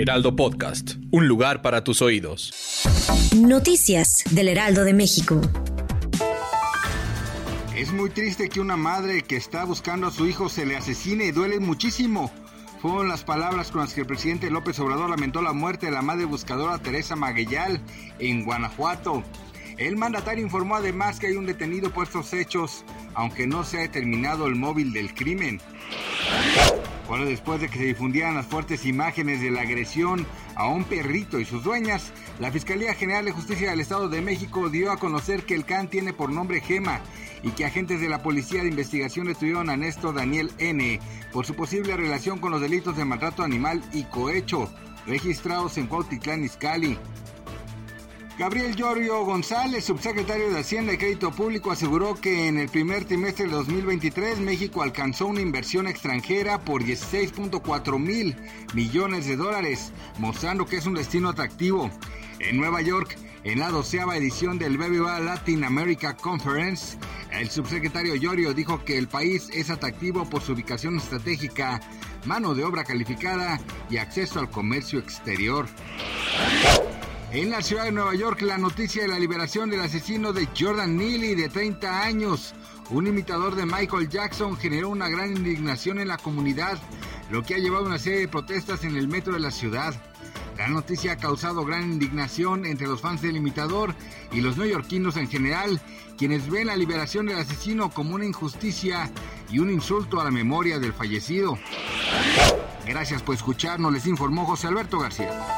Heraldo Podcast, un lugar para tus oídos. Noticias del Heraldo de México. Es muy triste que una madre que está buscando a su hijo se le asesine y duele muchísimo. Fueron las palabras con las que el presidente López Obrador lamentó la muerte de la madre buscadora Teresa Maguellal en Guanajuato. El mandatario informó además que hay un detenido por estos hechos, aunque no se ha determinado el móvil del crimen. Bueno, después de que se difundieran las fuertes imágenes de la agresión a un perrito y sus dueñas, la Fiscalía General de Justicia del Estado de México dio a conocer que el can tiene por nombre Gema y que agentes de la Policía de Investigación detuvieron a Néstor Daniel N. por su posible relación con los delitos de maltrato animal y cohecho registrados en Cuautitlán Izcalli. Gabriel Llorio González, subsecretario de Hacienda y Crédito Público, aseguró que en el primer trimestre de 2023 México alcanzó una inversión extranjera por 16.4 mil millones de dólares, mostrando que es un destino atractivo. En Nueva York, en la doceava edición del BBVA Latin America Conference, el subsecretario Llorio dijo que el país es atractivo por su ubicación estratégica, mano de obra calificada y acceso al comercio exterior. En la ciudad de Nueva York, la noticia de la liberación del asesino de Jordan Neely, de 30 años, un imitador de Michael Jackson, generó una gran indignación en la comunidad, lo que ha llevado a una serie de protestas en el metro de la ciudad. La noticia ha causado gran indignación entre los fans del imitador y los neoyorquinos en general, quienes ven la liberación del asesino como una injusticia y un insulto a la memoria del fallecido. Gracias por escucharnos, les informó José Alberto García.